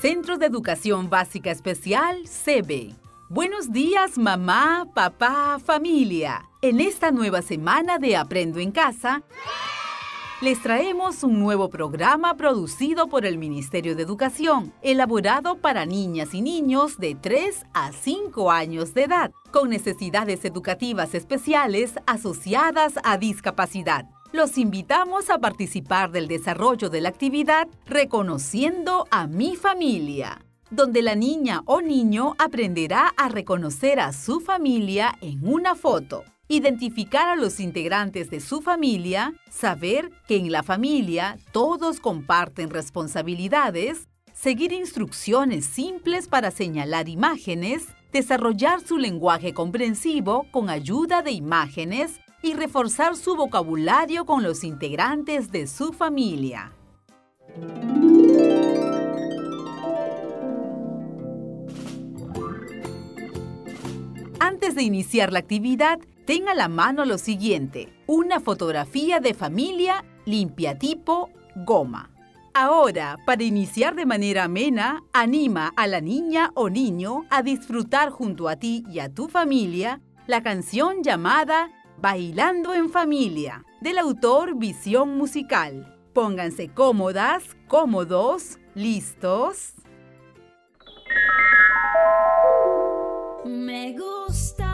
Centro de Educación Básica Especial, CB. Buenos días, mamá, papá, familia. En esta nueva semana de Aprendo en Casa, les traemos un nuevo programa producido por el Ministerio de Educación, elaborado para niñas y niños de 3 a 5 años de edad, con necesidades educativas especiales asociadas a discapacidad. Los invitamos a participar del desarrollo de la actividad Reconociendo a mi familia, donde la niña o niño aprenderá a reconocer a su familia en una foto identificar a los integrantes de su familia, saber que en la familia todos comparten responsabilidades, seguir instrucciones simples para señalar imágenes, desarrollar su lenguaje comprensivo con ayuda de imágenes y reforzar su vocabulario con los integrantes de su familia. Antes de iniciar la actividad, Tenga a la mano lo siguiente, una fotografía de familia limpia tipo goma. Ahora, para iniciar de manera amena, anima a la niña o niño a disfrutar junto a ti y a tu familia la canción llamada Bailando en Familia, del autor Visión Musical. Pónganse cómodas, cómodos, listos. Me gusta.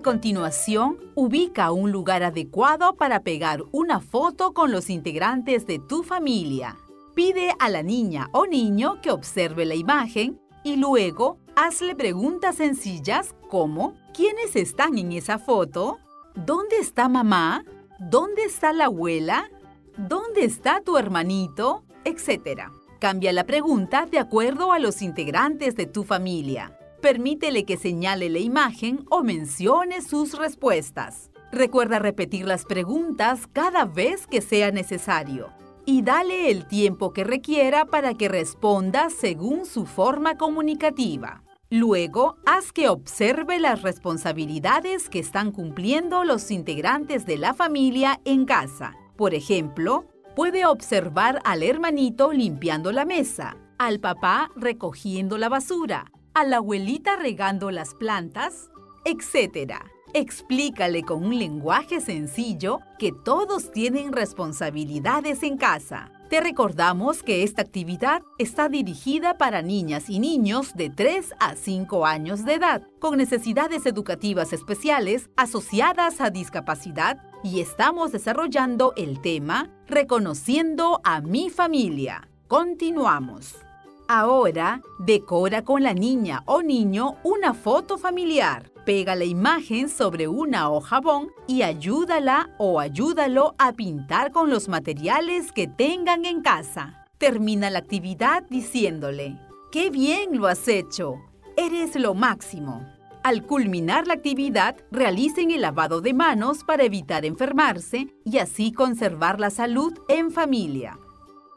A continuación, ubica un lugar adecuado para pegar una foto con los integrantes de tu familia. Pide a la niña o niño que observe la imagen y luego hazle preguntas sencillas como ¿quiénes están en esa foto? ¿Dónde está mamá? ¿Dónde está la abuela? ¿Dónde está tu hermanito? Etcétera. Cambia la pregunta de acuerdo a los integrantes de tu familia. Permítele que señale la imagen o mencione sus respuestas. Recuerda repetir las preguntas cada vez que sea necesario y dale el tiempo que requiera para que responda según su forma comunicativa. Luego, haz que observe las responsabilidades que están cumpliendo los integrantes de la familia en casa. Por ejemplo, puede observar al hermanito limpiando la mesa, al papá recogiendo la basura, a la abuelita regando las plantas, etc. Explícale con un lenguaje sencillo que todos tienen responsabilidades en casa. Te recordamos que esta actividad está dirigida para niñas y niños de 3 a 5 años de edad, con necesidades educativas especiales asociadas a discapacidad y estamos desarrollando el tema Reconociendo a mi familia. Continuamos. Ahora, decora con la niña o niño una foto familiar. Pega la imagen sobre una hoja jabón y ayúdala o ayúdalo a pintar con los materiales que tengan en casa. Termina la actividad diciéndole, ¡Qué bien lo has hecho! Eres lo máximo. Al culminar la actividad, realicen el lavado de manos para evitar enfermarse y así conservar la salud en familia.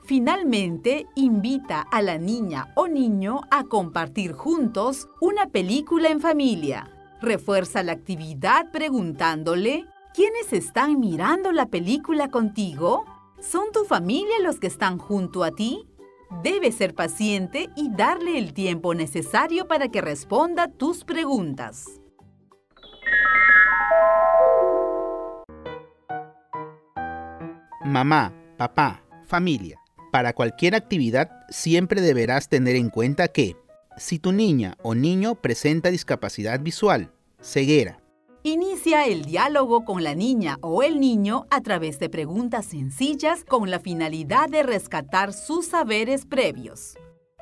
Finalmente, invita a la niña o niño a compartir juntos una película en familia. Refuerza la actividad preguntándole, ¿quiénes están mirando la película contigo? ¿Son tu familia los que están junto a ti? Debes ser paciente y darle el tiempo necesario para que responda tus preguntas. Mamá, papá, familia. Para cualquier actividad siempre deberás tener en cuenta que si tu niña o niño presenta discapacidad visual, ceguera, Inicia el diálogo con la niña o el niño a través de preguntas sencillas con la finalidad de rescatar sus saberes previos.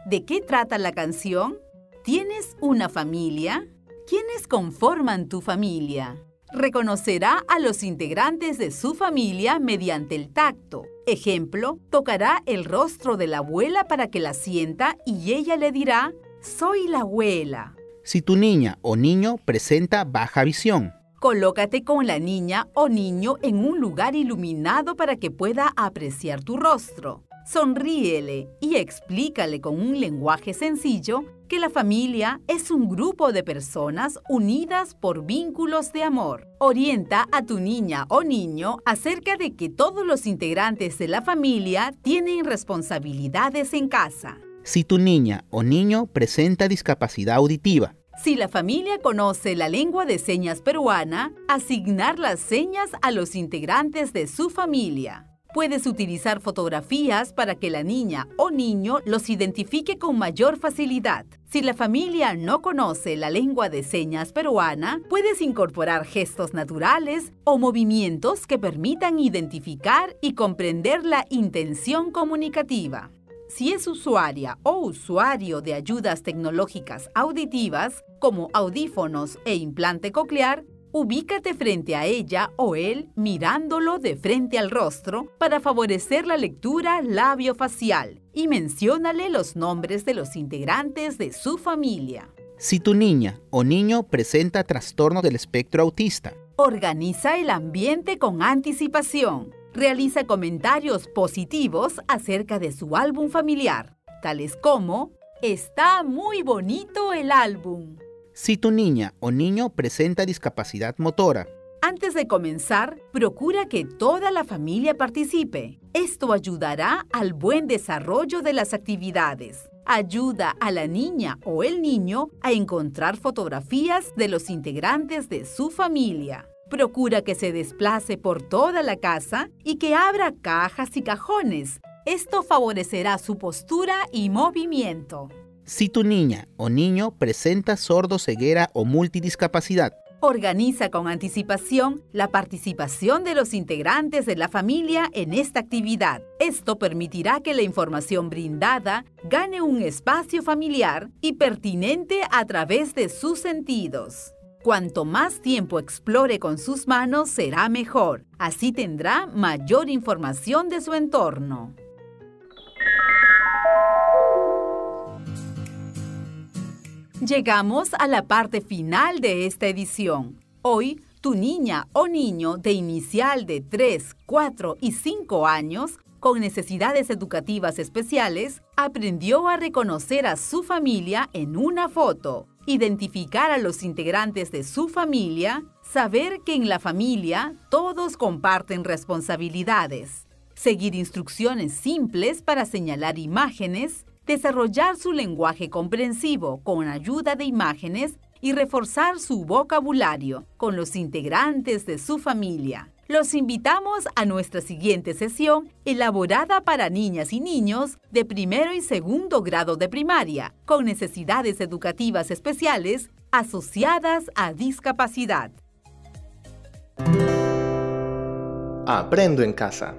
¿De qué trata la canción? ¿Tienes una familia? ¿Quiénes conforman tu familia? Reconocerá a los integrantes de su familia mediante el tacto. Ejemplo, tocará el rostro de la abuela para que la sienta y ella le dirá, soy la abuela. Si tu niña o niño presenta baja visión, Colócate con la niña o niño en un lugar iluminado para que pueda apreciar tu rostro. Sonríele y explícale con un lenguaje sencillo que la familia es un grupo de personas unidas por vínculos de amor. Orienta a tu niña o niño acerca de que todos los integrantes de la familia tienen responsabilidades en casa. si tu niña o niño presenta discapacidad auditiva, Si la familia conoce la lengua de señas peruana, asignar las señas a los integrantes de su familia. Puedes utilizar fotografías para que la niña o niño los identifique con mayor facilidad. Si la familia no conoce la lengua de señas peruana, puedes incorporar gestos naturales o movimientos que permitan identificar y comprender la intención comunicativa. Si es usuaria o usuario de ayudas tecnológicas auditivas, como audífonos e implante coclear, ubícate frente a ella o él mirándolo de frente al rostro para favorecer la lectura labio-facial y menciónale los nombres de los integrantes de su familia. si tu niña o niño presenta trastorno del espectro autista, Organiza el ambiente con anticipación. Realiza comentarios positivos acerca de su álbum familiar, tales como, está muy bonito el álbum. Si tu niña o niño presenta discapacidad motora, Antes de comenzar, procura que toda la familia participe. Esto ayudará al buen desarrollo de las actividades. Ayuda a la niña o el niño a encontrar fotografías de los integrantes de su familia. Procura que se desplace por toda la casa y que abra cajas y cajones. Esto favorecerá su postura y movimiento. Si tu niña o niño presenta sordo-ceguera o multidiscapacidad, Organiza con anticipación la participación de los integrantes de la familia en esta actividad. Esto permitirá que la información brindada gane un espacio familiar y pertinente a través de sus sentidos. Cuanto más tiempo explore con sus manos será mejor. Así tendrá mayor información de su entorno. Llegamos a la parte final de esta edición. Hoy, tu niña o niño de inicial de 3, 4 y 5 años con necesidades educativas especiales aprendió a reconocer a su familia en una foto, identificar a los integrantes de su familia, saber que en la familia todos comparten responsabilidades, seguir instrucciones simples para señalar imágenes, desarrollar su lenguaje comprensivo con ayuda de imágenes y reforzar su vocabulario con los integrantes de su familia. Los invitamos a nuestra siguiente sesión elaborada para niñas y niños de primero y segundo grado de primaria con necesidades educativas especiales asociadas a discapacidad. Aprendo en casa.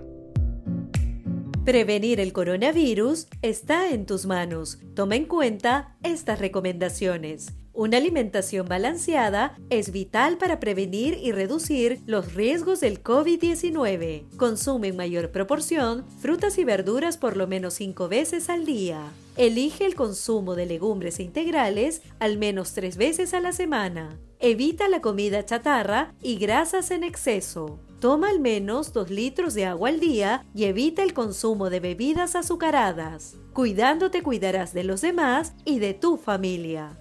Prevenir el coronavirus está en tus manos. Toma en cuenta estas recomendaciones. Una alimentación balanceada es vital para prevenir y reducir los riesgos del COVID-19. Consume en mayor proporción frutas y verduras por lo menos 5 veces al día. Elige el consumo de legumbres integrales al menos 3 veces a la semana. Evita la comida chatarra y grasas en exceso. Toma al menos 2 litros de agua al día y evita el consumo de bebidas azucaradas. Cuidándote cuidarás de los demás y de tu familia.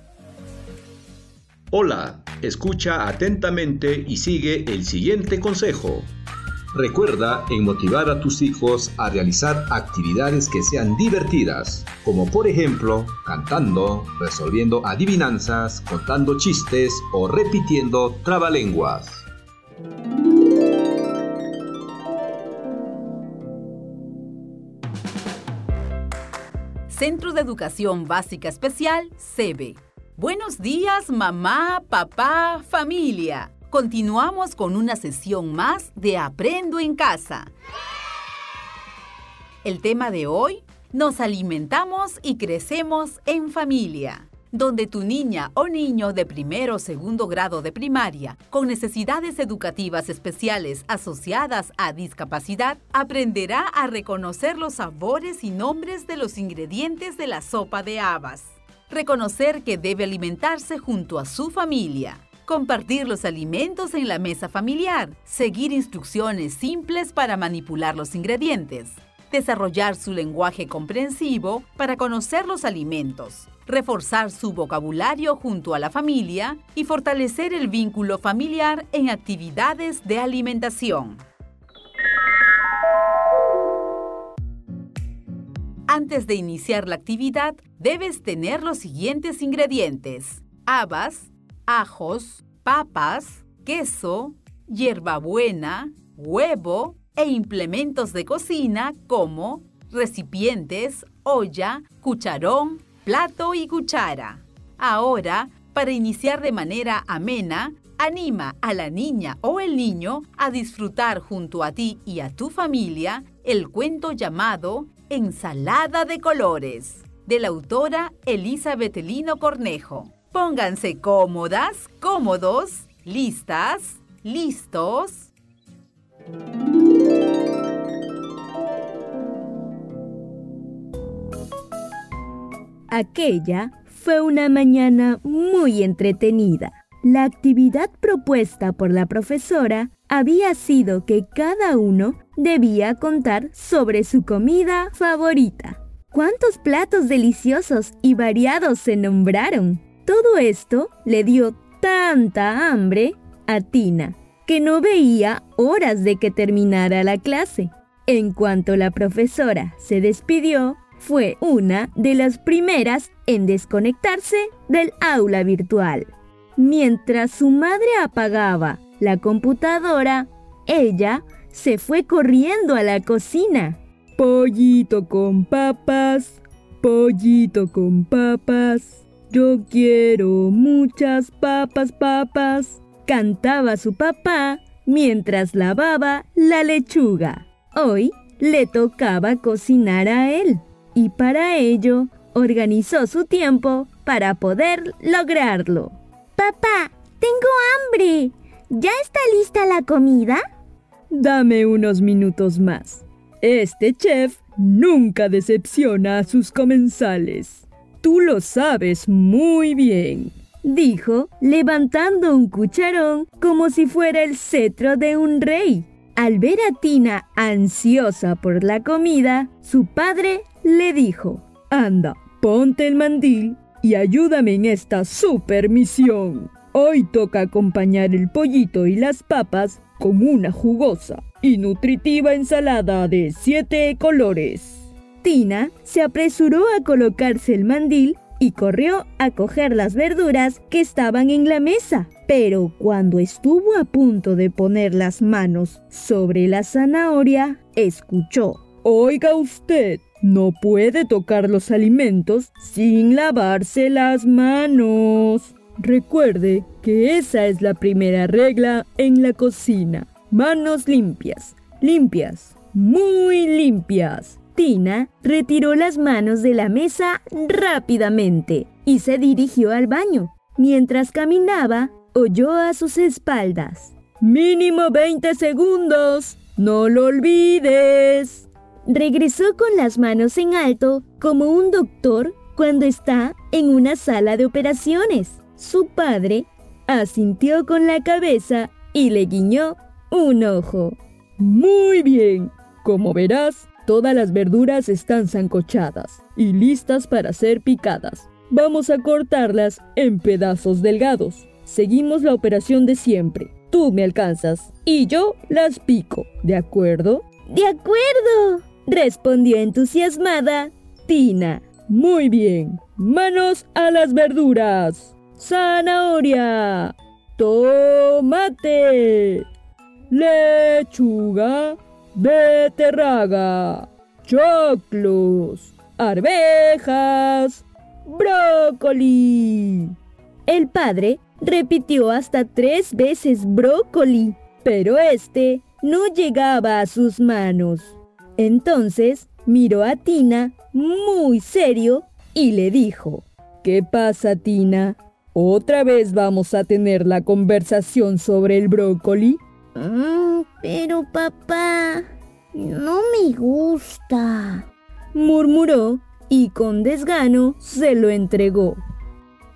Hola, escucha atentamente y sigue el siguiente consejo. Recuerda en motivar a tus hijos a realizar actividades que sean divertidas, como por ejemplo cantando, resolviendo adivinanzas, contando chistes o repitiendo trabalenguas. Centro de Educación Básica Especial, CEBE. Buenos días, mamá, papá, familia. Continuamos con una sesión más de Aprendo en Casa. El tema de hoy, nos alimentamos y crecemos en familia donde tu niña o niño de primero o segundo grado de primaria con necesidades educativas especiales asociadas a discapacidad aprenderá a reconocer los sabores y nombres de los ingredientes de la sopa de habas. Reconocer que debe alimentarse junto a su familia. Compartir los alimentos en la mesa familiar. Seguir instrucciones simples para manipular los ingredientes. Desarrollar su lenguaje comprensivo para conocer los alimentos reforzar su vocabulario junto a la familia y fortalecer el vínculo familiar en actividades de alimentación. Antes de iniciar la actividad, debes tener los siguientes ingredientes. Habas, ajos, papas, queso, hierbabuena, huevo e implementos de cocina como recipientes, olla, cucharón, plato y cuchara. Ahora, para iniciar de manera amena, anima a la niña o el niño a disfrutar junto a ti y a tu familia el cuento llamado Ensalada de Colores, de la autora Elizabeth Lino Cornejo. Pónganse cómodas, cómodos, listas, listos. Aquella fue una mañana muy entretenida. La actividad propuesta por la profesora había sido que cada uno debía contar sobre su comida favorita. ¿Cuántos platos deliciosos y variados se nombraron? Todo esto le dio tanta hambre a Tina que no veía horas de que terminara la clase. En cuanto la profesora se despidió, fue una de las primeras en desconectarse del aula virtual. Mientras su madre apagaba la computadora, ella se fue corriendo a la cocina. Pollito con papas, pollito con papas. Yo quiero muchas papas, papas. Cantaba su papá mientras lavaba la lechuga. Hoy le tocaba cocinar a él y para ello organizó su tiempo para poder lograrlo. Papá, tengo hambre. ¿Ya está lista la comida? Dame unos minutos más. Este chef nunca decepciona a sus comensales. Tú lo sabes muy bien, dijo, levantando un cucharón como si fuera el cetro de un rey. Al ver a Tina ansiosa por la comida, su padre le dijo, Anda, ponte el mandil y ayúdame en esta super misión. Hoy toca acompañar el pollito y las papas con una jugosa y nutritiva ensalada de siete colores. Tina se apresuró a colocarse el mandil y corrió a coger las verduras que estaban en la mesa. Pero cuando estuvo a punto de poner las manos sobre la zanahoria, escuchó. Oiga usted, no puede tocar los alimentos sin lavarse las manos. Recuerde que esa es la primera regla en la cocina. Manos limpias, limpias, muy limpias. Tina retiró las manos de la mesa rápidamente y se dirigió al baño. Mientras caminaba, oyó a sus espaldas. Mínimo 20 segundos. No lo olvides. Regresó con las manos en alto como un doctor cuando está en una sala de operaciones. Su padre asintió con la cabeza y le guiñó un ojo. Muy bien. Como verás, todas las verduras están zancochadas y listas para ser picadas. Vamos a cortarlas en pedazos delgados. Seguimos la operación de siempre. Tú me alcanzas. y yo las pico, ¿de acuerdo? De acuerdo, respondió entusiasmada Tina. Muy bien, manos a las verduras. Zanahoria, tomate, lechuga, beterraga, choclos, arvejas, brócoli. El padre repitió hasta tres veces brócoli, pero este no llegaba a sus manos. Entonces miró a Tina muy serio y le dijo, ¿Qué pasa, Tina? ¿Otra vez vamos a tener la conversación sobre el brócoli? Mm, pero papá, no me gusta, murmuró y con desgano se lo entregó.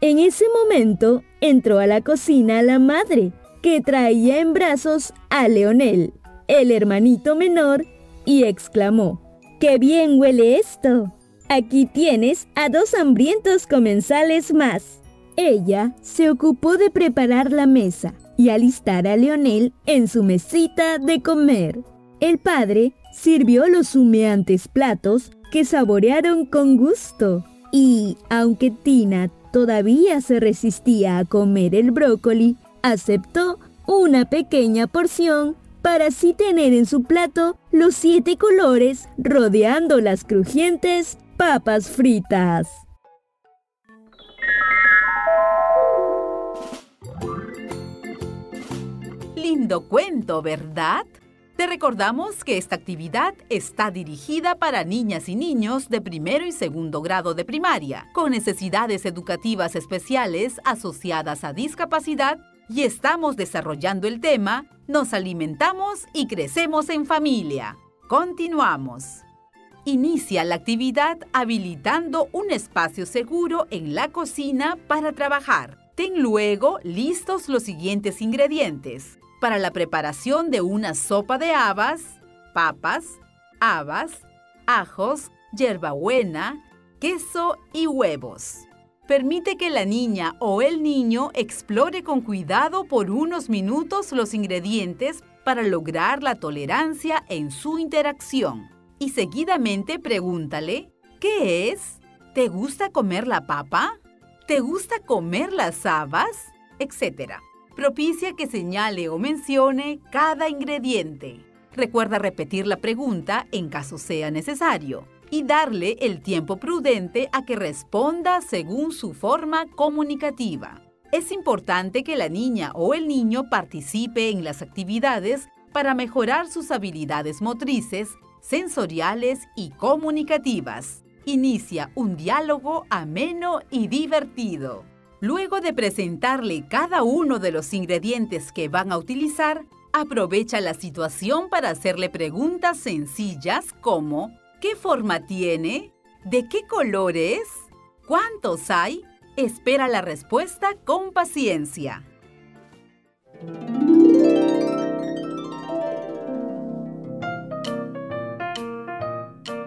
En ese momento entró a la cocina la madre, que traía en brazos a Leonel, el hermanito menor, y exclamó, ¡Qué bien huele esto! Aquí tienes a dos hambrientos comensales más. Ella se ocupó de preparar la mesa y alistar a Leonel en su mesita de comer. El padre sirvió los humeantes platos que saborearon con gusto. Y aunque Tina todavía se resistía a comer el brócoli, aceptó una pequeña porción para así tener en su plato los siete colores rodeando las crujientes papas fritas. Lindo cuento, ¿verdad? Te recordamos que esta actividad está dirigida para niñas y niños de primero y segundo grado de primaria, con necesidades educativas especiales asociadas a discapacidad y estamos desarrollando el tema Nos alimentamos y crecemos en familia. Continuamos. Inicia la actividad habilitando un espacio seguro en la cocina para trabajar. Ten luego listos los siguientes ingredientes para la preparación de una sopa de habas, papas, habas, ajos, hierbabuena, queso y huevos. Permite que la niña o el niño explore con cuidado por unos minutos los ingredientes para lograr la tolerancia en su interacción. Y seguidamente pregúntale, ¿qué es? ¿Te gusta comer la papa? ¿Te gusta comer las habas? Etcétera. Propicia que señale o mencione cada ingrediente. Recuerda repetir la pregunta en caso sea necesario y darle el tiempo prudente a que responda según su forma comunicativa. Es importante que la niña o el niño participe en las actividades para mejorar sus habilidades motrices, sensoriales y comunicativas. Inicia un diálogo ameno y divertido. Luego de presentarle cada uno de los ingredientes que van a utilizar, aprovecha la situación para hacerle preguntas sencillas como ¿Qué forma tiene? ¿De qué color es? ¿Cuántos hay? Espera la respuesta con paciencia.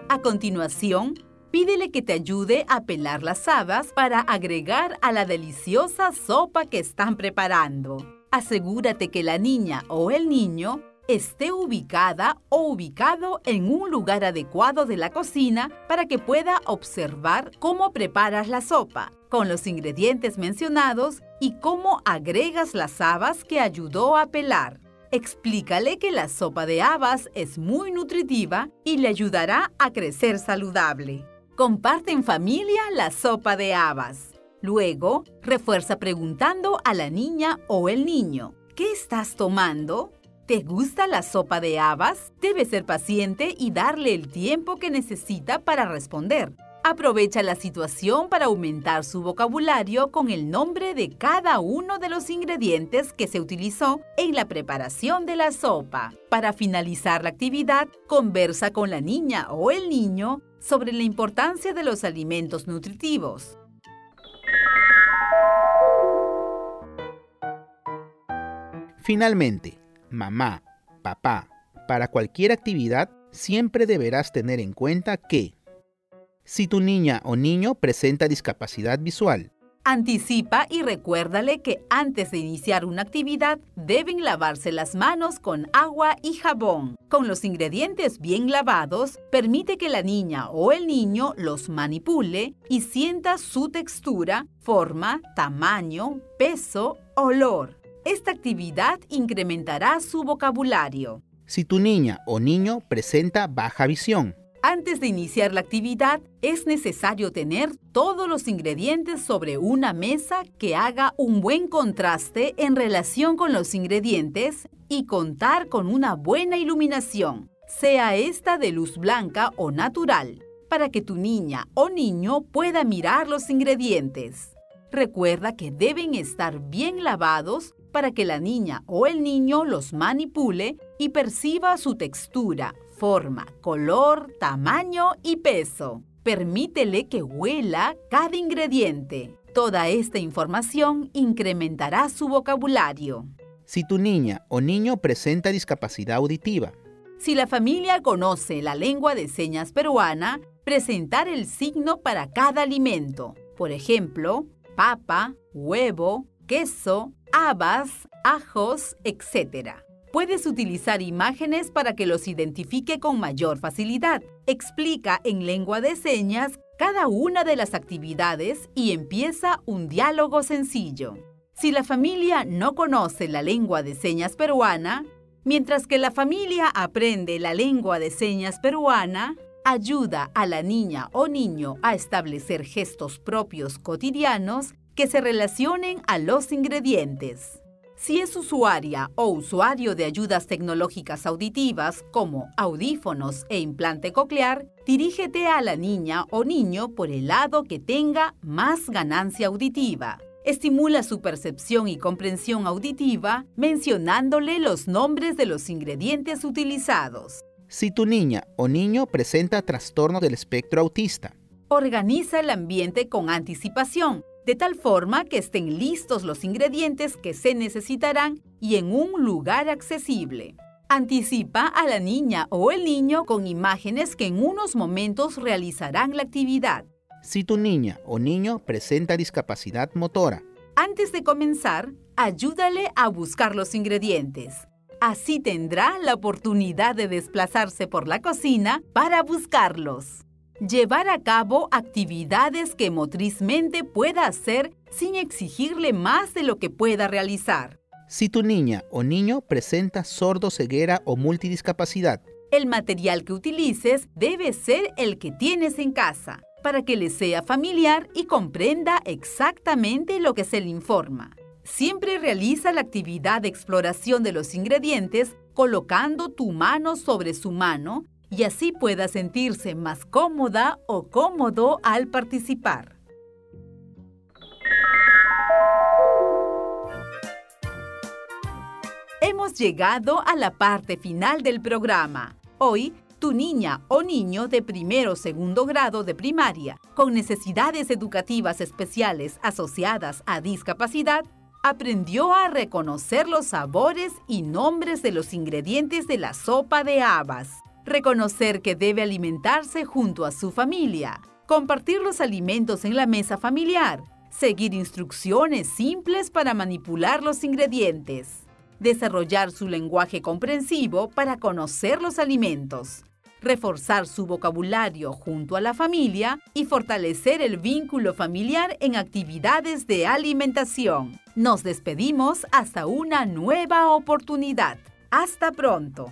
A continuación, pídele que te ayude a pelar las habas para agregar a la deliciosa sopa que están preparando. Asegúrate que la niña o el niño esté ubicada o ubicado en un lugar adecuado de la cocina para que pueda observar cómo preparas la sopa, con los ingredientes mencionados y cómo agregas las habas que ayudó a pelar. Explícale que la sopa de habas es muy nutritiva y le ayudará a crecer saludable. Comparte en familia la sopa de habas. Luego, refuerza preguntando a la niña o el niño, ¿qué estás tomando? ¿Te gusta la sopa de habas? Debes ser paciente y darle el tiempo que necesita para responder. Aprovecha la situación para aumentar su vocabulario con el nombre de cada uno de los ingredientes que se utilizó en la preparación de la sopa. Para finalizar la actividad, conversa con la niña o el niño sobre la importancia de los alimentos nutritivos. Finalmente, mamá, papá, para cualquier actividad siempre deberás tener en cuenta que si tu niña o niño presenta discapacidad visual, Anticipa y recuérdale que antes de iniciar una actividad deben lavarse las manos con agua y jabón. Con los ingredientes bien lavados, permite que la niña o el niño los manipule y sienta su textura, forma, tamaño, peso, olor. Esta actividad incrementará su vocabulario. Si tu niña o niño presenta baja visión, antes de iniciar la actividad, es necesario tener todos los ingredientes sobre una mesa que haga un buen contraste en relación con los ingredientes y contar con una buena iluminación, sea esta de luz blanca o natural, para que tu niña o niño pueda mirar los ingredientes. Recuerda que deben estar bien lavados para que la niña o el niño los manipule y perciba su textura, forma, color, tamaño y peso. Permítele que huela cada ingrediente. Toda esta información incrementará su vocabulario. Si tu niña o niño presenta discapacidad auditiva. Si la familia conoce la lengua de señas peruana, presentar el signo para cada alimento. Por ejemplo, papa, huevo, queso, habas, ajos, etc. Puedes utilizar imágenes para que los identifique con mayor facilidad. Explica en lengua de señas cada una de las actividades y empieza un diálogo sencillo. Si la familia no conoce la lengua de señas peruana, mientras que la familia aprende la lengua de señas peruana, ayuda a la niña o niño a establecer gestos propios cotidianos que se relacionen a los ingredientes. Si es usuaria o usuario de ayudas tecnológicas auditivas como audífonos e implante coclear, dirígete a la niña o niño por el lado que tenga más ganancia auditiva. Estimula su percepción y comprensión auditiva mencionándole los nombres de los ingredientes utilizados. Si tu niña o niño presenta trastorno del espectro autista, organiza el ambiente con anticipación de tal forma que estén listos los ingredientes que se necesitarán y en un lugar accesible. Anticipa a la niña o el niño con imágenes que en unos momentos realizarán la actividad. Si tu niña o niño presenta discapacidad motora, antes de comenzar, ayúdale a buscar los ingredientes. Así tendrá la oportunidad de desplazarse por la cocina para buscarlos. Llevar a cabo actividades que motrizmente pueda hacer sin exigirle más de lo que pueda realizar. Si tu niña o niño presenta sordo, ceguera o multidiscapacidad, el material que utilices debe ser el que tienes en casa, para que le sea familiar y comprenda exactamente lo que se le informa. Siempre realiza la actividad de exploración de los ingredientes colocando tu mano sobre su mano y así pueda sentirse más cómoda o cómodo al participar. Hemos llegado a la parte final del programa. Hoy, tu niña o niño de primero o segundo grado de primaria con necesidades educativas especiales asociadas a discapacidad aprendió a reconocer los sabores y nombres de los ingredientes de la sopa de habas reconocer que debe alimentarse junto a su familia, compartir los alimentos en la mesa familiar, seguir instrucciones simples para manipular los ingredientes, desarrollar su lenguaje comprensivo para conocer los alimentos, reforzar su vocabulario junto a la familia y fortalecer el vínculo familiar en actividades de alimentación. Nos despedimos hasta una nueva oportunidad. Hasta pronto.